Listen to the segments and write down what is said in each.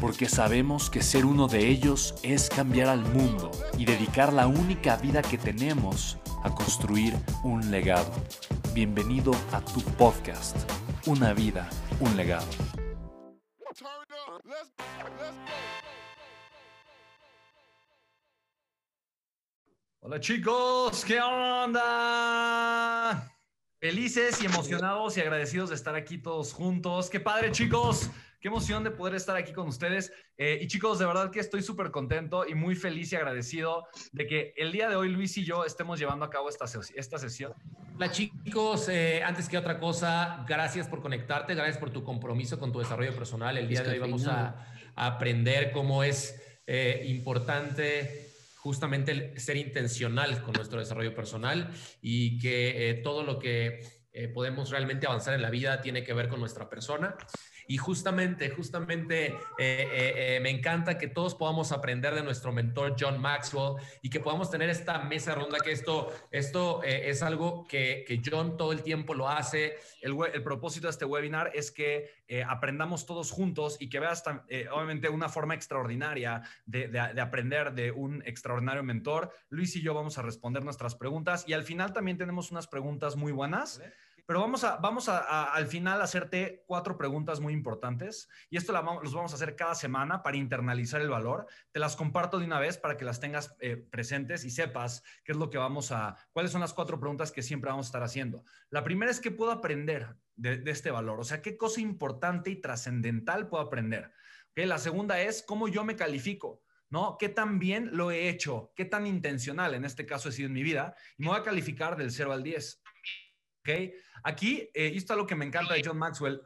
porque sabemos que ser uno de ellos es cambiar al mundo y dedicar la única vida que tenemos a construir un legado. Bienvenido a tu podcast, Una vida, un legado. Hola chicos, ¿qué onda? Felices y emocionados y agradecidos de estar aquí todos juntos. ¡Qué padre chicos! Qué emoción de poder estar aquí con ustedes. Eh, y chicos, de verdad que estoy súper contento y muy feliz y agradecido de que el día de hoy Luis y yo estemos llevando a cabo esta, esta sesión. Hola chicos, eh, antes que otra cosa, gracias por conectarte, gracias por tu compromiso con tu desarrollo personal. El día de hoy vamos a, aprender cómo es eh, importante justamente ser intencional con nuestro desarrollo personal y que todo lo que podemos realmente avanzar en la vida tiene que ver con nuestra persona. Y justamente, justamente eh, eh, eh, me encanta que todos podamos aprender de nuestro mentor John Maxwell y que podamos tener esta mesa ronda, que esto, esto es algo que, que, John todo el tiempo lo hace. El, propósito de este webinar es que aprendamos todos juntos y que veas obviamente una forma extraordinaria de, de, aprender de un extraordinario mentor. Luis y yo vamos a responder nuestras preguntas y al final también tenemos unas preguntas muy buenas. Pero vamos a, vamos a, al final hacerte cuatro preguntas muy importantes y esto los vamos a hacer cada semana para internalizar el valor. Te las comparto de una vez para que las tengas eh, presentes y sepas qué es lo que vamos a, cuáles son las cuatro preguntas que siempre vamos a estar haciendo. La primera es qué puedo aprender de, este valor, o sea, qué cosa importante y trascendental puedo aprender. La segunda es cómo yo me califico. ¿no? ¿Qué tan bien lo he hecho? ¿Qué tan intencional en este caso he sido en mi vida? Y me voy a calificar del 0 al 10. ¿Ok? Aquí, eh, esto es lo que me encanta de John Maxwell.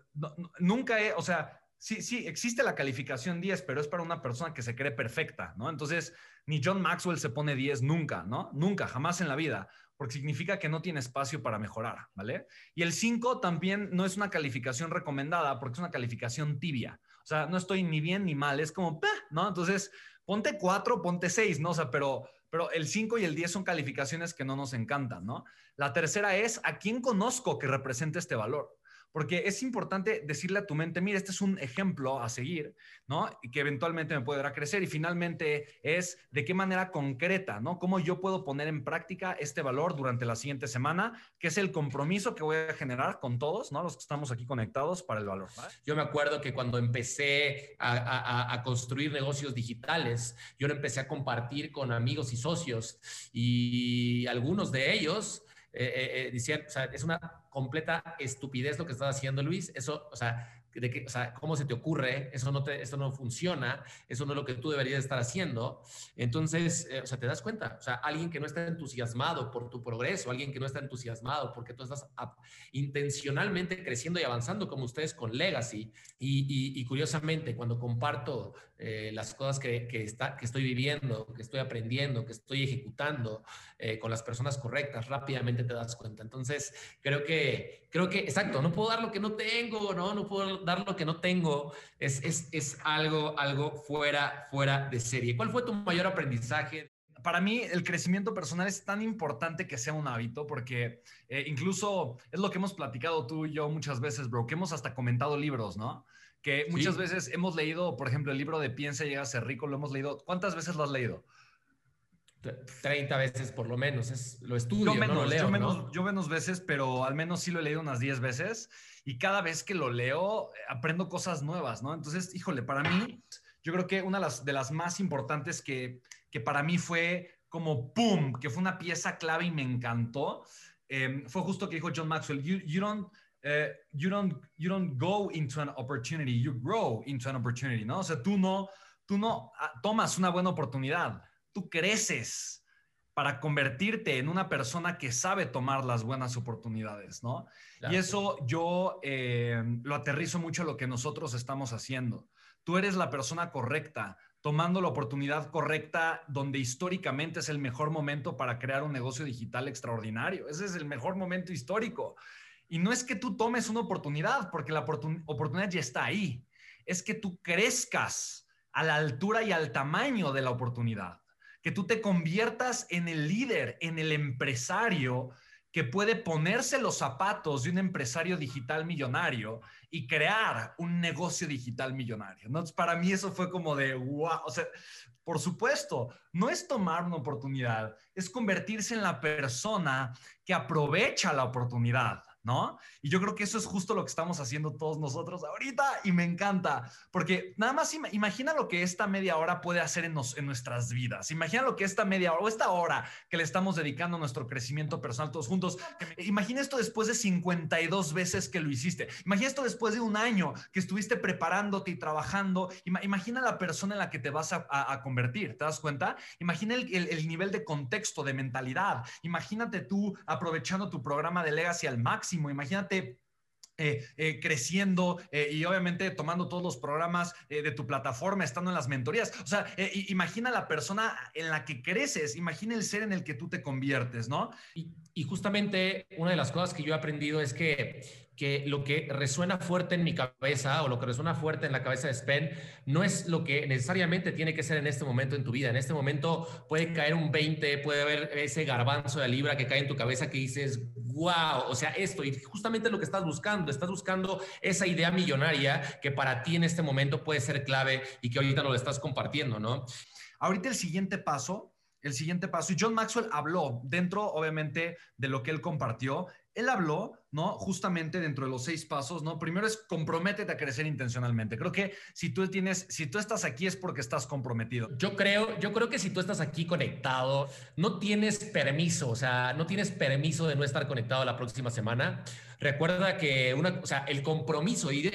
nunca he, o sea, sí, sí, existe la calificación 10, pero es para una persona que se cree perfecta, ¿no? Entonces, ni John Maxwell se pone 10 nunca, ¿no? Nunca, jamás en la vida, porque significa que no tiene espacio para mejorar, ¿vale? Y el 5 también no es una calificación recomendada, porque es una calificación tibia. O sea, no estoy ni bien ni mal, es como, ¿no? Entonces, ponte 4, ponte 6, ¿no? O sea, pero pero el 5 y el 10 son calificaciones que no nos encantan, ¿no? La tercera es a quién conozco que represente este valor porque es importante decirle a tu mente, mira, este es un ejemplo a seguir, ¿no? Y que eventualmente me podrá crecer. Y finalmente es de qué manera concreta, ¿no? Cómo yo puedo poner en práctica este valor durante la siguiente semana, que es el compromiso que voy a generar con todos, ¿no? Los que estamos aquí conectados para el valor. Yo me acuerdo que cuando empecé a, a construir negocios digitales, yo lo empecé a compartir con amigos y socios y algunos de ellos eh, eh, eh, decían, o sea, es una completa estupidez lo que estás haciendo, Luis. Eso, o sea, de que, o sea, ¿cómo se te ocurre? Eso no, te, eso no funciona, eso no es lo que tú deberías estar haciendo. Entonces, eh, o sea, te das cuenta, o sea, alguien que no está entusiasmado por tu progreso, alguien que no está entusiasmado porque tú estás intencionalmente creciendo y avanzando como ustedes con Legacy. Y, y, curiosamente, cuando comparto eh, las cosas que, que, está, que estoy viviendo, que estoy aprendiendo, que estoy ejecutando eh, con las personas correctas, rápidamente te das cuenta. Entonces, creo que, creo que, exacto, no puedo dar lo que no tengo, ¿no? No puedo dar lo que no tengo, es, es, es algo, algo fuera, fuera de serie. ¿Cuál fue tu mayor aprendizaje? para mí el crecimiento personal es tan importante que sea un hábito porque eh, incluso es lo que hemos platicado tú y yo muchas veces, bro, que hemos hasta comentado libros, ¿no? Que muchas veces hemos leído, por ejemplo, el libro de Piensa y llega a ser rico, lo hemos leído. ¿Cuántas veces lo has leído? 30 veces por lo menos, es, lo estudio, yo no lo leo. Yo menos, yo menos veces, pero al menos sí lo he leído unas 10 veces y cada vez que lo leo aprendo cosas nuevas, ¿no? Entonces, híjole, para mí, yo creo que una de las, de las más importantes que, que para mí fue como ¡pum! que fue una pieza clave y me encantó, em, fue justo que dijo John Maxwell, you, you don't... Uh, you don't you don't go into an opportunity, you grow into an opportunity, ¿no? O sea, tú no tú no ah, tomas una buena oportunidad, tú creces para convertirte en una persona que sabe tomar las buenas oportunidades, ¿no? Y eso yo eh, lo aterrizo mucho a lo que nosotros estamos haciendo. Tú eres la persona correcta, tomando la oportunidad correcta donde históricamente es el mejor momento para crear un negocio digital extraordinario. Ese es el mejor momento histórico. Y no es que tú tomes una oportunidad, porque la oportunidad ya está ahí. Es que tú crezcas a la altura y al tamaño de la oportunidad. Que tú te conviertas en el líder, en el empresario que puede ponerse los zapatos de un empresario digital millonario y crear un negocio digital millonario. ¿no? para mí eso fue como de, wow, o sea, por supuesto, no es tomar una oportunidad, es convertirse en la persona que aprovecha la oportunidad. ¿No? Y yo creo que eso es justo lo que estamos haciendo todos nosotros ahorita y me encanta, porque nada más imagina lo que esta media hora puede hacer en, nuestras vidas. Imagina lo que esta media hora o esta hora que le estamos dedicando a nuestro crecimiento personal todos juntos. Imagina esto después de 52 veces que lo hiciste. Imagina esto después de un año que estuviste preparándote y trabajando. Imagina la persona en la que te vas a, convertir. ¿Te das cuenta? Imagina el, el nivel de contexto, de mentalidad. Imagínate tú aprovechando tu programa de Legacy al máximo Imagínate eh, eh, creciendo eh, y obviamente tomando todos los programas de tu plataforma, estando en las mentorías. O sea, imagina la persona en la que creces, imagina el ser en el que tú te conviertes, ¿no? Y, y justamente una de las cosas que yo he aprendido es que que lo que resuena fuerte en mi cabeza o lo que resuena fuerte en la cabeza de Spen no es lo que necesariamente tiene que ser en este momento en tu vida. En este momento puede caer un 20, puede haber ese garbanzo de libra que cae en tu cabeza que dices, wow, o sea, esto, y justamente lo que estás buscando, estás buscando esa idea millonaria que para ti en este momento puede ser clave y que ahorita lo estás compartiendo, ¿no? Ahorita el siguiente paso el siguiente paso. Y John Maxwell habló dentro, obviamente, de lo que él compartió, él habló, ¿no? Justamente dentro de los seis pasos, ¿no? Primero es comprométete a crecer intencionalmente. Creo que si tú tienes, si tú estás aquí es porque estás comprometido. Yo creo, yo creo que si tú estás aquí conectado, no tienes permiso, o sea, no tienes permiso de no estar conectado la próxima semana. Recuerda que una, o sea, el compromiso, y,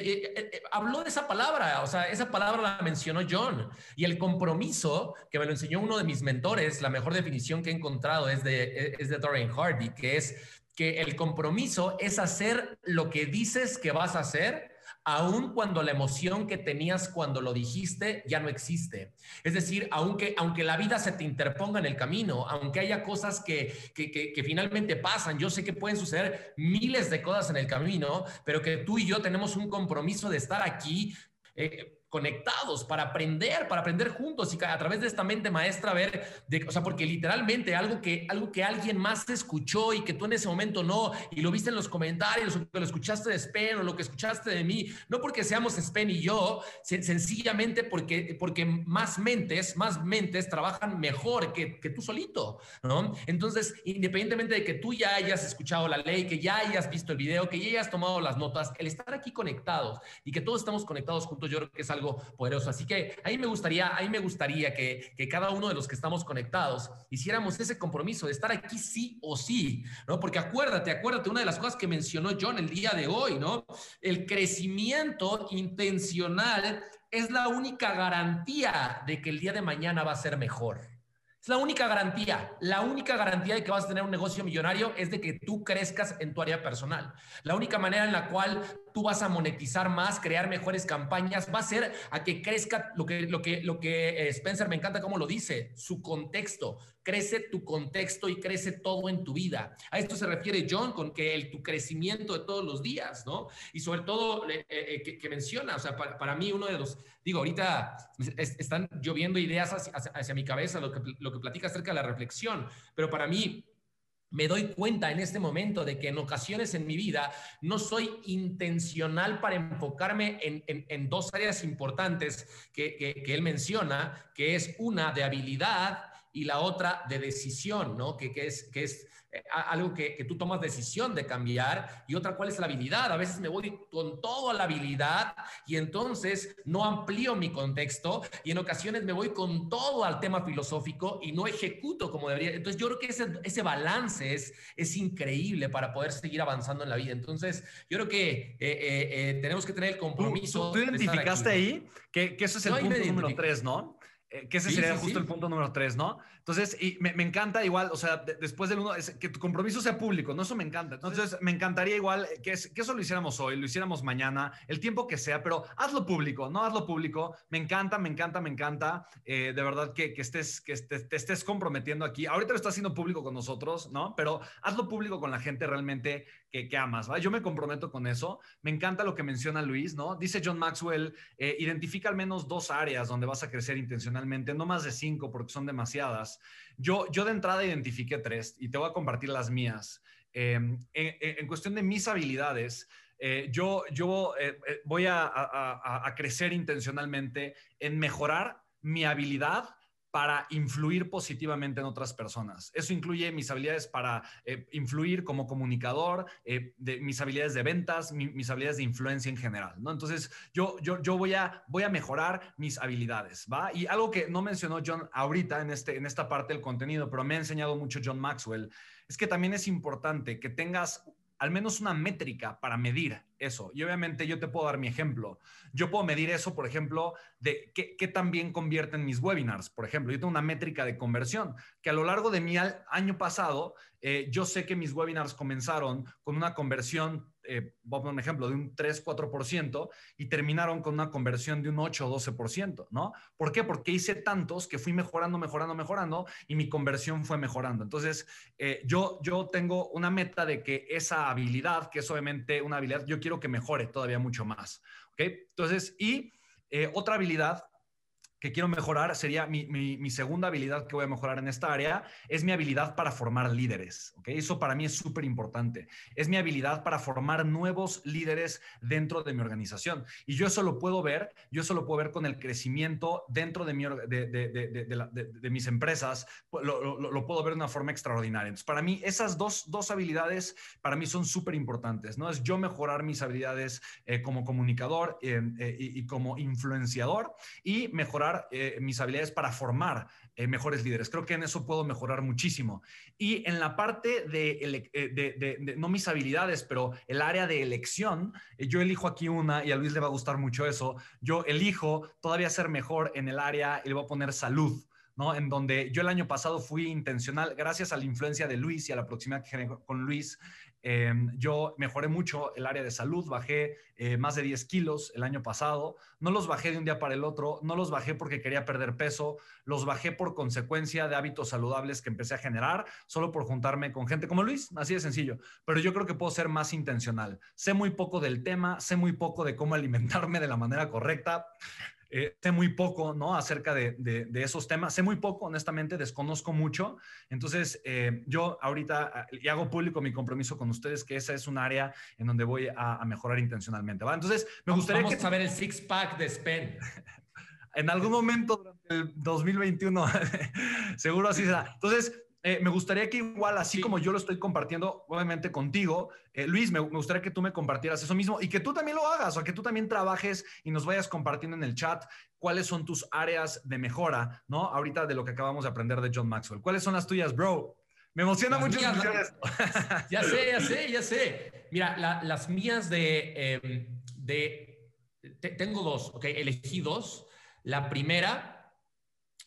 habló de esa palabra, o sea, esa palabra la mencionó John, y el compromiso, que me lo enseñó uno de mis mentores, la mejor definición que he encontrado es de, es de Dorian Hardy, que es que el compromiso es hacer lo que dices que vas a hacer, aun cuando la emoción que tenías cuando lo dijiste ya no existe. Es decir, aunque, aunque la vida se te interponga en el camino, aunque haya cosas que, que, finalmente pasan, yo sé que pueden suceder miles de cosas en el camino, pero que tú y yo tenemos un compromiso de estar aquí. Eh, conectados para aprender, para aprender juntos y a través de esta mente maestra ver, de, o sea, porque literalmente algo que, algo que alguien más escuchó y que tú en ese momento no, y lo viste en los comentarios, o que lo escuchaste de Spen o lo que escuchaste de mí, no porque seamos Spen y yo, sencillamente porque, porque más mentes, más mentes trabajan mejor que, que tú solito, ¿no? Entonces, independientemente de que tú ya hayas escuchado la ley, que ya hayas visto el video, que ya hayas tomado las notas, el estar aquí conectados y que todos estamos conectados juntos, yo creo que es algo poderoso. Así que ahí me gustaría, ahí me gustaría que, que cada uno de los que estamos conectados hiciéramos ese compromiso de estar aquí sí o sí, ¿no? Porque acuérdate, acuérdate, una de las cosas que mencionó John el día de hoy, ¿no? El crecimiento intencional es la única garantía de que el día de mañana va a ser mejor. Es la única garantía. La única garantía de que vas a tener un negocio millonario es de que tú crezcas en tu área personal. La única manera en la cual tú vas a monetizar más, crear mejores campañas, va a ser a que crezca lo que, lo que, lo que eh, Spencer me encanta cómo lo dice, su contexto. Crece tu contexto y crece todo en tu vida. A esto se refiere John con que el, tu crecimiento de todos los días, ¿no? Y sobre todo eh, eh, que, menciona, o sea, para, mí uno de los, digo, ahorita están lloviendo ideas hacia, mi cabeza, lo que, lo que platica acerca de la reflexión, pero para mí me doy cuenta en este momento de que en ocasiones en mi vida no soy intencional para enfocarme en, dos áreas importantes que, él menciona, que es una de habilidad y la otra de decisión, ¿no? Que, que es, que es eh, algo que, que, tú tomas decisión de cambiar y otra cuál es la habilidad. A veces me voy con toda la habilidad y entonces no amplío mi contexto y en ocasiones me voy con todo al tema filosófico y no ejecuto como debería. Entonces yo creo que ese, ese balance es, es increíble para poder seguir avanzando en la vida. Entonces yo creo que eh, eh, tenemos que tener el compromiso. ¿Tú, identificaste ahí que, que, ese es el punto número tres, ¿no? Que ese sería justo el punto número tres, ¿no? Entonces, y me, me encanta igual, o sea, después del uno, es que tu compromiso sea público, ¿no? Eso me encanta. Entonces, me encantaría igual que, que, eso lo hiciéramos hoy, lo hiciéramos mañana, el tiempo que sea, pero hazlo público, ¿no? Hazlo público. Me encanta, me encanta, me encanta. Eh, de verdad que, que estés, que te estés comprometiendo aquí. Ahorita lo estás haciendo público con nosotros, ¿no? Pero hazlo público con la gente realmente que, que amas, ¿va? Yo me comprometo con eso. Me encanta lo que menciona Luis, ¿no? Dice John Maxwell, eh, identifica al menos dos áreas donde vas a crecer intencionalmente, no más de cinco porque son demasiadas. Yo, yo de entrada identifiqué tres y te voy a compartir las mías. Em, en, cuestión de mis habilidades, eh, yo, yo eh, eh, voy a, crecer intencionalmente en mejorar mi habilidad para influir positivamente en otras personas. Eso incluye mis habilidades para eh, influir como comunicador, eh, de, mis habilidades de ventas, mis habilidades de influencia en general, ¿no? Entonces, yo, yo, yo voy, a, voy a mejorar mis habilidades, ¿va? Y algo que no mencionó John ahorita en, este, en esta parte del contenido, pero me ha enseñado mucho John Maxwell, es que también es importante que tengas al menos una métrica para medir eso. Y obviamente yo te puedo dar mi ejemplo. Yo puedo medir eso, por ejemplo, de qué, qué tan bien convierten mis webinars. Por ejemplo, yo tengo una métrica de conversión que a lo largo de mi año pasado, eh, yo sé que mis webinars comenzaron con una conversión, eh, voy a un ejemplo, de un 3-4% y terminaron con una conversión de un 8-12%, ¿no? ¿Por qué? Porque hice tantos que fui mejorando, mejorando, mejorando y mi conversión fue mejorando. Entonces, eh, yo, yo tengo una meta de que esa habilidad, que es obviamente una habilidad, yo quiero que mejore todavía mucho más. ¿Ok? Entonces, y eh, otra habilidad que quiero mejorar sería mi, segunda habilidad que voy a mejorar en esta área, es mi habilidad para formar líderes. ¿okay? Eso para mí es súper importante. Es mi habilidad para formar nuevos líderes dentro de mi organización. Y yo eso lo puedo ver, yo eso lo puedo ver con el crecimiento dentro de, mi, de, mis empresas, lo, puedo ver de una forma extraordinaria. Entonces, para mí, esas dos, dos habilidades para mí son súper importantes. ¿no? Es yo mejorar mis habilidades eh, como comunicador eh, eh, y como influenciador y mejorar eh, mis habilidades para formar eh, mejores líderes. Creo que en eso puedo mejorar muchísimo. Y en la parte de, eh, no mis habilidades, pero el área de elección, yo elijo aquí una y a Luis le va a gustar mucho eso. Yo elijo todavía ser mejor en el área y le voy a poner salud. ¿no? En donde yo el año pasado fui intencional, gracias a la influencia de Luis y a la proximidad que generé con Luis, Em, yo mejoré mucho el área de salud, bajé eh, más de 10 kilos el año pasado. No los bajé de un día para el otro, no los bajé porque quería perder peso, los bajé por consecuencia de hábitos saludables que empecé a generar, solo por juntarme con gente como Luis, así de sencillo. Pero yo creo que puedo ser más intencional. Sé muy poco del tema, sé muy poco de cómo alimentarme de la manera correcta. Eh, sé muy poco, ¿no? Acerca de, de, esos temas. Sé muy poco, honestamente, desconozco mucho. Entonces, eh, yo ahorita, ah, y hago público mi compromiso con ustedes, que esa es un área en donde voy a, mejorar intencionalmente, ¿va? Entonces, me gustaría Vamos a saber el six-pack de Spen. en algún momento durante el 2021, seguro así será. Entonces, eh, me gustaría que igual, así como yo lo estoy compartiendo, obviamente contigo, eh, Luis, me, gustaría que tú me compartieras eso mismo y que tú también lo hagas, o que tú también trabajes y nos vayas compartiendo en el chat cuáles son tus áreas de mejora, ¿no? Ahorita de lo que acabamos de aprender de John Maxwell. ¿Cuáles son las tuyas, bro? Me emociona mucho escuchar esto. Ya sé, ya sé, ya sé. Mira, las mías de... Em, de tengo dos, ¿ok? Elegí dos. La primera,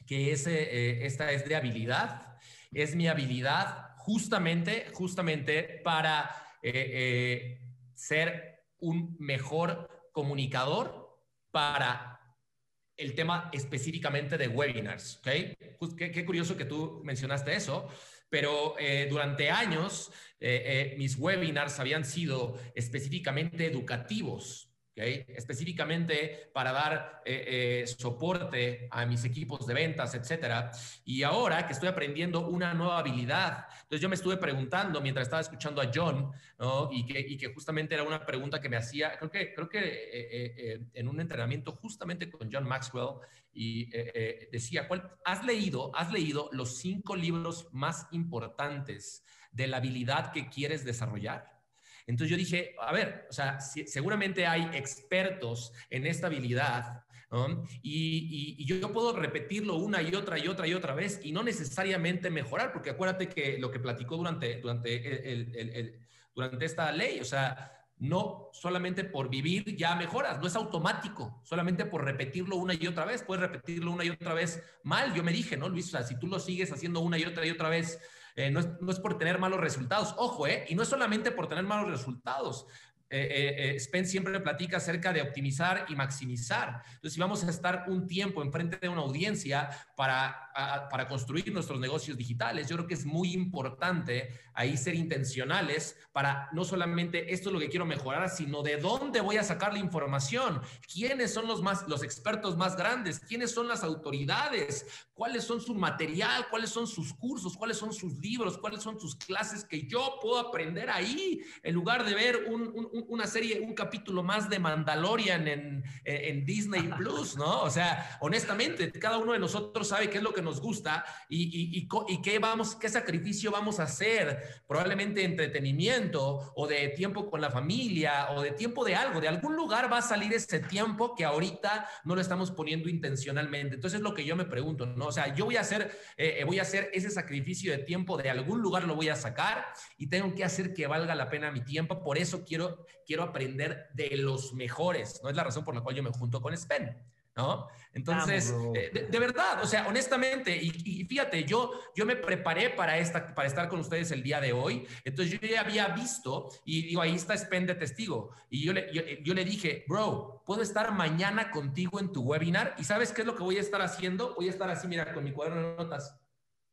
que es, eh, esta es de habilidad es mi habilidad justamente, justamente para eh, eh, ser un mejor comunicador para el tema específicamente de webinars. Qué, curioso que tú mencionaste eso, pero eh, durante años mis webinars habían sido específicamente educativos, específicamente para dar eh, eh, soporte a mis equipos de ventas, etcétera. Y ahora que estoy aprendiendo una nueva habilidad, entonces yo me estuve preguntando mientras estaba escuchando a John, y, que, y, que, justamente era una pregunta que me hacía, creo que, creo que eh, en un entrenamiento justamente con John Maxwell, y decía, ¿cuál, ¿has, leído, ¿has leído los cinco libros más importantes de la habilidad que quieres desarrollar? Entonces yo dije, a ver, o sea, seguramente hay expertos en esta habilidad y, yo puedo repetirlo una y otra y otra y otra vez y no necesariamente mejorar, porque acuérdate que lo que platicó durante, durante, durante esta ley, o sea, no solamente por vivir ya mejoras, no es automático, solamente por repetirlo una y otra vez, puedes repetirlo una y otra vez mal, yo me dije, ¿no, Luis? O sea, si tú lo sigues haciendo una y otra y otra vez, eh, no, es, no, es, por tener malos resultados. Ojo, ¿eh? Y no es solamente por tener malos resultados. Eh, eh, eh siempre platica acerca de optimizar y maximizar. Entonces, si vamos a estar un tiempo enfrente de una audiencia para, para construir nuestros negocios digitales, yo creo que es muy importante ahí ser intencionales para no solamente esto es lo que quiero mejorar, sino de dónde voy a sacar la información, quiénes son los, más, los expertos más grandes, quiénes son las autoridades, cuáles son su material, cuáles son sus cursos, cuáles son sus libros, cuáles son sus clases que yo puedo aprender ahí, en lugar de ver una serie, un capítulo más de Mandalorian en, en Disney Plus, ¿no? O sea, honestamente, cada uno de nosotros sabe qué es lo que nos gusta y, y, y, y qué, vamos, qué sacrificio vamos a hacer probablemente entretenimiento o de tiempo con la familia o de tiempo de algo, de algún lugar va a salir ese tiempo que ahorita no lo estamos poniendo intencionalmente. Entonces es lo que yo me pregunto, ¿no? O sea, yo voy a hacer, eh, voy a hacer ese sacrificio de tiempo, de algún lugar lo voy a sacar y tengo que hacer que valga la pena mi tiempo. Por eso quiero, quiero aprender de los mejores, ¿no? Es la razón por la cual yo me junto con Spen. ¿no? Entonces, eh, de, verdad, o sea, honestamente, y, fíjate, yo, yo me preparé para, esta, para estar con ustedes el día de hoy, entonces yo ya había visto, y digo, ahí está Spen de testigo, y yo le, yo, le dije, bro, puedo estar mañana contigo en tu webinar, y ¿sabes qué es lo que voy a estar haciendo? Voy a estar así, mira, con mi cuaderno de notas.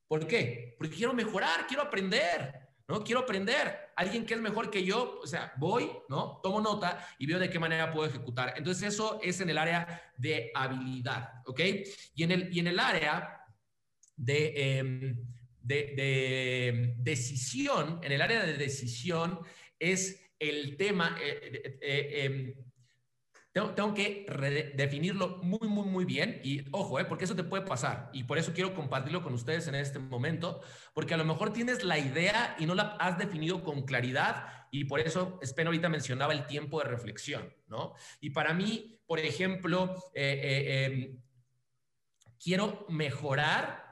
¿Por qué? Porque quiero mejorar, quiero aprender. ¿No? Quiero aprender. Alguien que es mejor que yo, o sea, voy, ¿no? Tomo nota y veo de qué manera puedo ejecutar. Entonces, eso es en el área de habilidad, ¿ok? Y en el, y en el área de, em, de, decisión, en el área de decisión es el tema, eh, eh, em, tengo, que definirlo muy, muy, muy bien. Y ojo, ¿eh? porque eso te puede pasar. Y por eso quiero compartirlo con ustedes en este momento, porque a lo mejor tienes la idea y no la has definido con claridad. Y por eso Spen ahorita mencionaba el tiempo de reflexión, ¿no? Y para mí, por ejemplo, eh, eh, em, quiero mejorar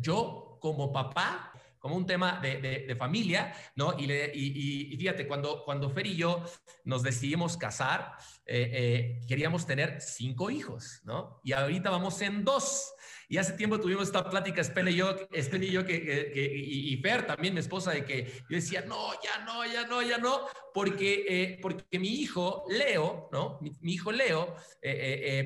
yo como papá como un tema de, familia, ¿no? Y, y, fíjate, cuando, cuando Fer y yo nos decidimos casar, eh, eh, queríamos tener cinco hijos, ¿no? Y ahorita vamos en dos. Y hace tiempo tuvimos esta plática, Spen y yo, y, yo que, y, Fer también, mi esposa, de que yo decía, no, ya no, ya no, ya no, porque, eh, porque mi hijo Leo, ¿no? Mi, mi hijo Leo,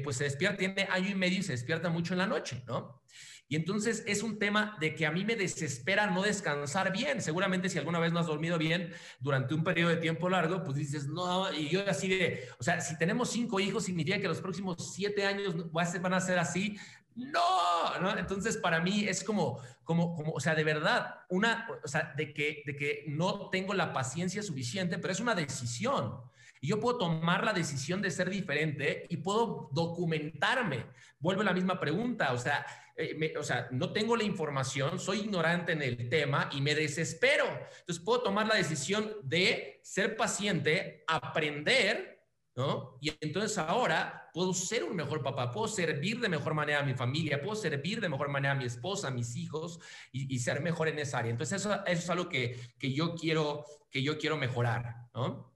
pues se despierta, tiene año y medio y se despierta mucho en la noche, ¿no? Y entonces es un tema de que a mí me desespera no descansar bien. Seguramente si alguna vez no has dormido bien durante un periodo de tiempo largo, pues dices, no, y yo así de, o sea, si tenemos cinco hijos, significa que los próximos siete años van a ser así. No, ¿no? Entonces para mí es como, como, como, o sea, de verdad, una, o sea, de que, de que no tengo la paciencia suficiente, pero es una decisión. Y yo puedo tomar la decisión de ser diferente y puedo documentarme. Vuelve la misma pregunta, o sea, eh, o sea, no tengo la información, soy ignorante en el tema y me desespero. Entonces puedo tomar la decisión de ser paciente, aprender, ¿no? Y entonces ahora puedo ser un mejor papá, puedo servir de mejor manera a mi familia, puedo servir de mejor manera a mi esposa, a mis hijos y, ser mejor en esa área. Entonces eso, eso es algo que, que, yo quiero, que yo quiero mejorar, ¿no?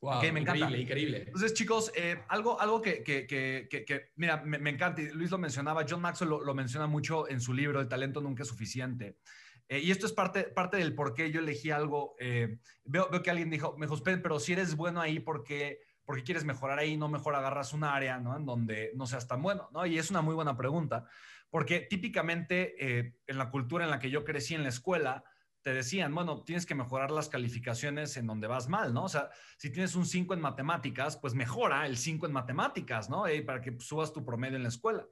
Wow, me increíble, encanta. increíble. Entonces, chicos, eh, algo, algo que, que, que, que mira, me, encanta, y Luis lo mencionaba, John Maxwell lo, menciona mucho en su libro, El talento nunca es suficiente. Eh, y esto es parte, parte del por qué yo elegí algo. Eh, veo, veo, que alguien dijo, me dijo, pero si eres bueno ahí, ¿por qué, porque quieres mejorar ahí? No mejor agarras un área, ¿no? En donde no seas tan bueno, ¿no? Y es una muy buena pregunta, porque típicamente en la cultura en la que yo crecí en la escuela, te decían, bueno, tienes que mejorar las calificaciones en donde vas mal, ¿no? O sea, si tienes un 5 en matemáticas, pues mejora el 5 en matemáticas, ¿no? Eh, para que subas tu promedio en la escuela.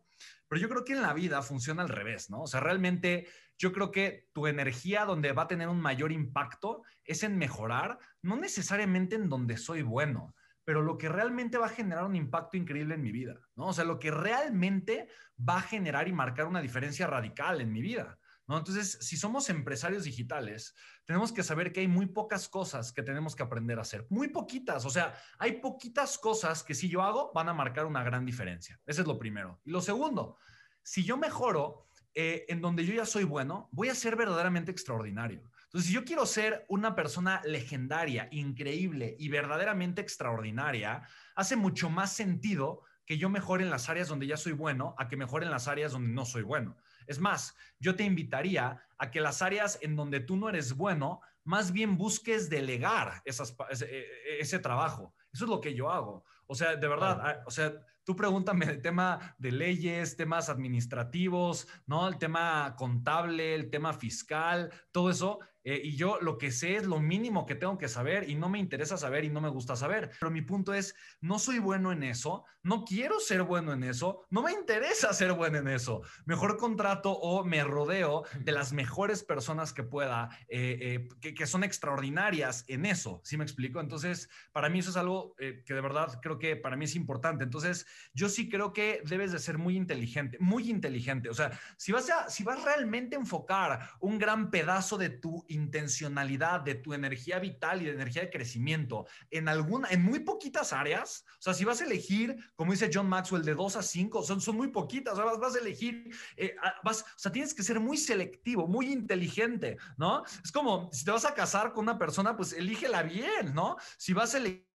Pero yo creo que en la vida funciona al revés, ¿no? O sea, realmente yo creo que tu energía donde va a tener un mayor impacto es en mejorar, no necesariamente en donde soy bueno, pero lo que realmente va a generar un impacto increíble en mi vida, ¿no? O sea, lo que realmente va a generar y marcar una diferencia radical en mi vida. Entonces, si somos empresarios digitales, tenemos que saber que hay muy pocas cosas que tenemos que aprender a hacer. Muy poquitas. O sea, hay poquitas cosas que si yo hago van a marcar una gran diferencia. Ese es lo primero. Y lo segundo, si yo mejoro eh, en donde yo ya soy bueno, voy a ser verdaderamente extraordinario. Entonces, si yo quiero ser una persona legendaria, increíble y verdaderamente extraordinaria, hace mucho más sentido que yo mejore en las áreas donde ya soy bueno a que mejore en las áreas donde no soy bueno. Es más, yo te invitaría a que las áreas en donde tú no eres bueno, más bien busques delegar esas, ese, e, e, ese, trabajo. Eso es lo que yo hago. O sea, de verdad, ah, o sea, tú pregúntame el tema de leyes, temas administrativos, ¿no? El tema contable, el tema fiscal, todo eso. Eh, y yo lo que sé es lo mínimo que tengo que saber y no me interesa saber y no me gusta saber. Pero mi punto es, no soy bueno en eso, no quiero ser bueno en eso, no me interesa ser bueno en eso. Mejor contrato o me rodeo de las mejores personas que pueda, eh, eh, que, son extraordinarias en eso. ¿Sí me explico? Entonces, para mí eso es algo que de verdad creo que para mí es importante. Entonces, yo sí creo que debes de ser muy inteligente, muy inteligente. O sea, si vas a, si vas realmente a enfocar un gran pedazo de tu intencionalidad, de tu energía vital y de energía de crecimiento en alguna, en muy poquitas áreas. O sea, si vas a elegir, como dice John Maxwell, de 2 a 5, son, son muy poquitas. O sea, vas, vas a elegir, eh, vas, o sea, tienes que ser muy selectivo, muy inteligente, ¿no? Es como si te vas a casar con una persona, pues elígela bien, ¿no? Si vas a elegir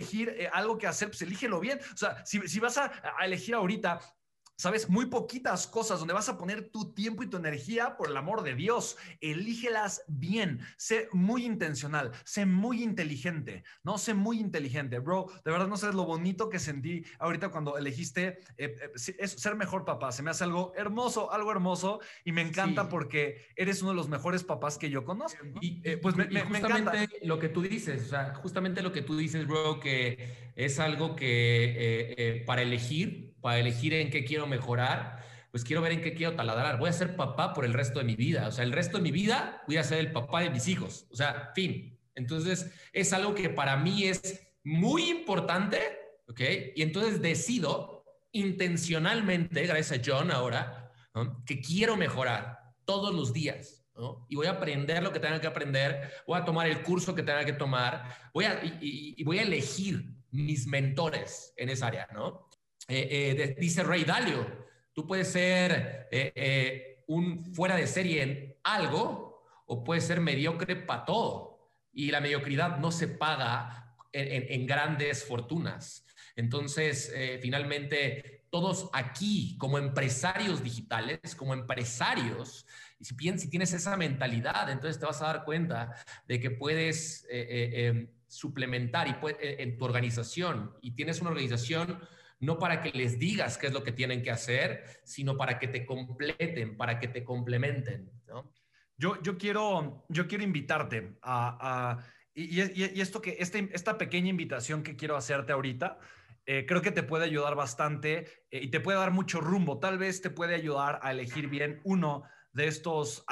eh, algo que hacer, pues elígelo bien. O sea, si, si vas a, a, elegir ahorita ¿Sabes? Muy poquitas cosas donde vas a poner tu tiempo y tu energía por el amor de Dios. Elígelas bien. Sé muy intencional. Sé muy inteligente. No sé muy inteligente. Bro, de verdad no sabes lo bonito que sentí ahorita cuando elegiste eh, eh, ser mejor papá. Se me hace algo hermoso, algo hermoso. Y me encanta porque eres uno de los mejores papás que yo conozco. Y, eh, pues me, justamente lo que tú dices, o sea, justamente lo que tú dices, bro, que es algo que para elegir para elegir en qué quiero mejorar, pues quiero ver en qué quiero taladrar. Voy a ser papá por el resto de mi vida. O sea, el resto de mi vida voy a ser el papá de mis hijos. O sea, fin. Entonces, es algo que para mí es muy importante, ¿ok? Y entonces decido intencionalmente, gracias a John ahora, que quiero mejorar todos los días. ¿no? Y voy a aprender lo que tenga que aprender, voy a tomar el curso que tenga que tomar, voy a, y, y voy a elegir mis mentores en esa área, ¿no? Eh, eh, dice Rey Dalio, tú puedes ser eh, un fuera de serie en algo o puedes ser mediocre para todo. Y la mediocridad no se paga en, grandes fortunas. Entonces, finalmente, todos aquí, como empresarios digitales, como empresarios, y si, si tienes esa mentalidad, entonces te vas a dar cuenta de que puedes em, suplementar y en tu organización y tienes una organización no para que les digas qué es lo que tienen que hacer, sino para que te completen, para que te complementen. Yo, yo, quiero, yo quiero invitarte a... y, esto que, este, esta pequeña invitación que quiero hacerte ahorita, eh, creo que te puede ayudar bastante eh, y te puede dar mucho rumbo. Tal vez te puede ayudar a elegir bien uno de estos,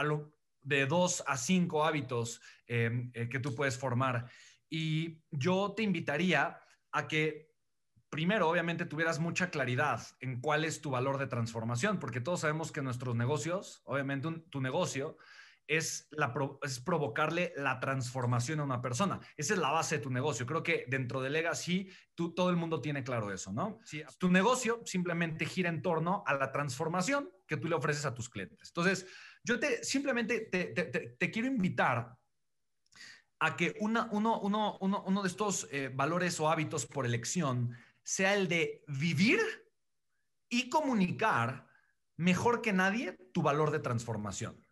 de dos a cinco hábitos eh, que tú puedes formar. Y yo te invitaría a que primero, obviamente, tuvieras mucha claridad en cuál es tu valor de transformación, porque todos sabemos que nuestros negocios, obviamente tu negocio, es, la, es provocarle la transformación a una persona. Esa es la base de tu negocio. Creo que dentro de Legacy, tú, todo el mundo tiene claro eso, ¿no? Sí, tu negocio simplemente gira en torno a la transformación que tú le ofreces a tus clientes. Entonces, yo te simplemente te, quiero invitar a que una, uno, uno, uno, de estos eh, valores o hábitos por elección sea el de vivir y comunicar mejor que nadie tu valor de transformación.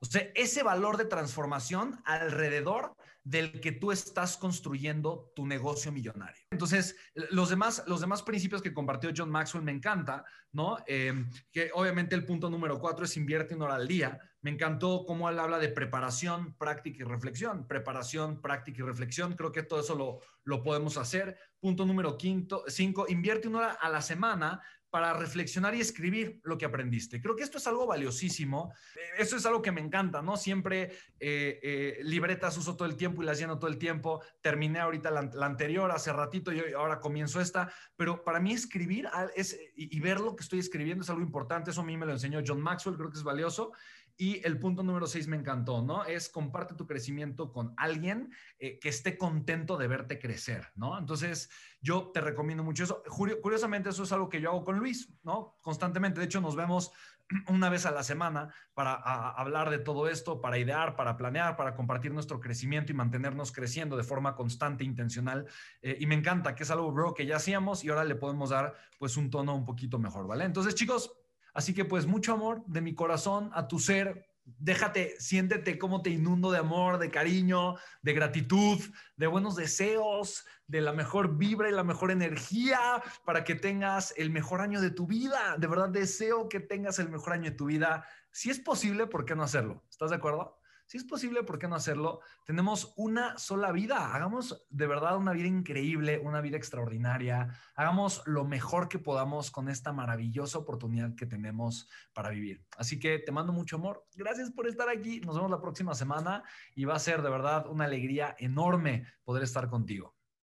O sea, ese valor de transformación alrededor del que tú estás construyendo tu negocio millonario. Entonces, los demás, los demás principios que compartió John Maxwell me encanta, ¿no? Eh, que obviamente el punto número cuatro es invierte una hora al día. Me encantó cómo él habla de preparación, práctica y reflexión. Preparación, práctica y reflexión. Creo que todo eso lo, lo podemos hacer. Punto número quinto, cinco, invierte una hora a la semana para reflexionar y escribir lo que aprendiste. Creo que esto es algo valiosísimo. Eh, eso es algo que me encanta, ¿no? Siempre eh, eh, libretas uso todo el tiempo y las lleno todo el tiempo. Terminé ahorita la, anterior hace ratito y ahora comienzo esta. Pero para mí escribir es, y, y, ver lo que estoy escribiendo es algo importante. Eso a mí me lo enseñó John Maxwell, creo que es valioso. Y el punto número seis me encantó, ¿no? Es comparte tu crecimiento con alguien eh, que esté contento de verte crecer, ¿no? Entonces, yo te recomiendo mucho eso. Curiosamente, eso es algo que yo hago con Luis, ¿no? Constantemente. De hecho, nos vemos una vez a la semana para hablar de todo esto, para idear, para planear, para compartir nuestro crecimiento y mantenernos creciendo de forma constante intencional. Eh, y me encanta que es algo, bro, que ya hacíamos y ahora le podemos dar pues un tono un poquito mejor, ¿vale? Entonces, chicos, Así que pues mucho amor de mi corazón a tu ser. Déjate, siéntete cómo te inundo de amor, de cariño, de gratitud, de buenos deseos, de la mejor vibra y la mejor energía para que tengas el mejor año de tu vida. De verdad deseo que tengas el mejor año de tu vida. Si es posible, ¿por qué no hacerlo? ¿Estás de acuerdo? Si es posible, ¿por qué no hacerlo? Tenemos una sola vida. Hagamos de verdad una vida increíble, una vida extraordinaria. Hagamos lo mejor que podamos con esta maravillosa oportunidad que tenemos para vivir. Así que te mando mucho amor. Gracias por estar aquí. Nos vemos la próxima semana y va a ser de verdad una alegría enorme poder estar contigo.